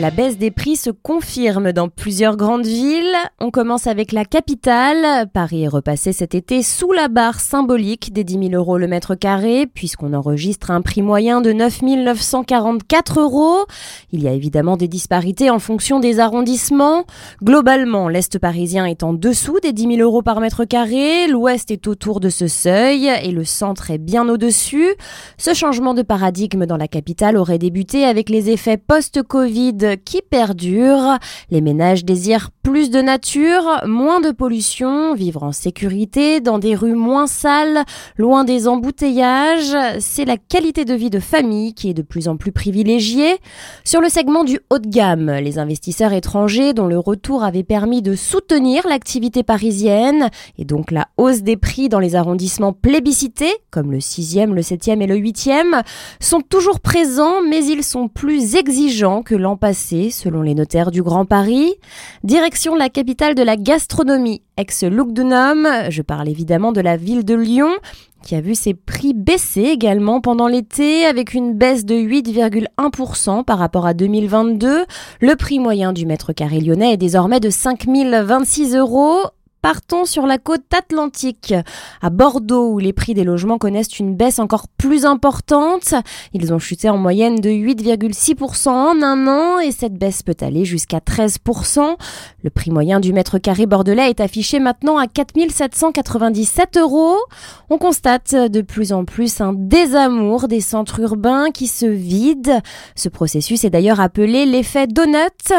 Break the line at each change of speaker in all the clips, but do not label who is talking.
La baisse des prix se confirme dans plusieurs grandes villes. On commence avec la capitale. Paris est repassé cet été sous la barre symbolique des 10 000 euros le mètre carré, puisqu'on enregistre un prix moyen de 9 944 euros. Il y a évidemment des disparités en fonction des arrondissements. Globalement, l'Est parisien est en dessous des 10 000 euros par mètre carré, l'Ouest est autour de ce seuil et le centre est bien au-dessus. Ce changement de paradigme dans la capitale aurait débuté avec les effets post-Covid qui perdure. Les ménages désirent de nature, moins de pollution, vivre en sécurité, dans des rues moins sales, loin des embouteillages. C'est la qualité de vie de famille qui est de plus en plus privilégiée. Sur le segment du haut de gamme, les investisseurs étrangers dont le retour avait permis de soutenir l'activité parisienne et donc la hausse des prix dans les arrondissements plébiscités, comme le 6e, le 7e et le 8e, sont toujours présents mais ils sont plus exigeants que l'an passé selon les notaires du Grand Paris. Direction la capitale de la gastronomie, ex-Lugdunum. Je parle évidemment de la ville de Lyon qui a vu ses prix baisser également pendant l'été avec une baisse de 8,1% par rapport à 2022. Le prix moyen du mètre carré lyonnais est désormais de 5026 euros Partons sur la côte atlantique, à Bordeaux, où les prix des logements connaissent une baisse encore plus importante. Ils ont chuté en moyenne de 8,6% en un an et cette baisse peut aller jusqu'à 13%. Le prix moyen du mètre carré bordelais est affiché maintenant à 4797 euros. On constate de plus en plus un désamour des centres urbains qui se vident. Ce processus est d'ailleurs appelé l'effet donut.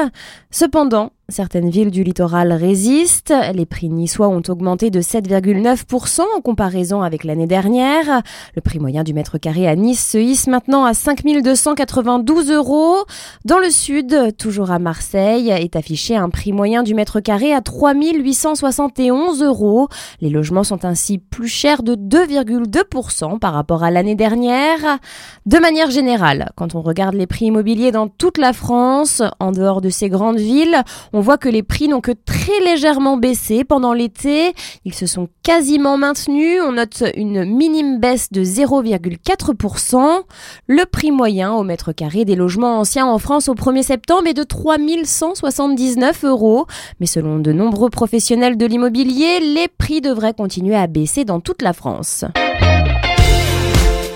Cependant, Certaines villes du littoral résistent. Les prix niçois ont augmenté de 7,9% en comparaison avec l'année dernière. Le prix moyen du mètre carré à Nice se hisse maintenant à 5292 euros. Dans le sud, toujours à Marseille, est affiché un prix moyen du mètre carré à 3871 euros. Les logements sont ainsi plus chers de 2,2% par rapport à l'année dernière. De manière générale, quand on regarde les prix immobiliers dans toute la France, en dehors de ces grandes villes, on voit que les prix n'ont que très légèrement baissé pendant l'été. Ils se sont quasiment maintenus. On note une minime baisse de 0,4%. Le prix moyen au mètre carré des logements anciens en France au 1er septembre est de 3179 euros. Mais selon de nombreux professionnels de l'immobilier, les prix devraient continuer à baisser dans toute la France.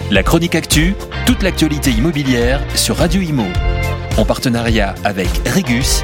La chronique actu, toute l'actualité immobilière sur Radio Imo. En partenariat avec Regus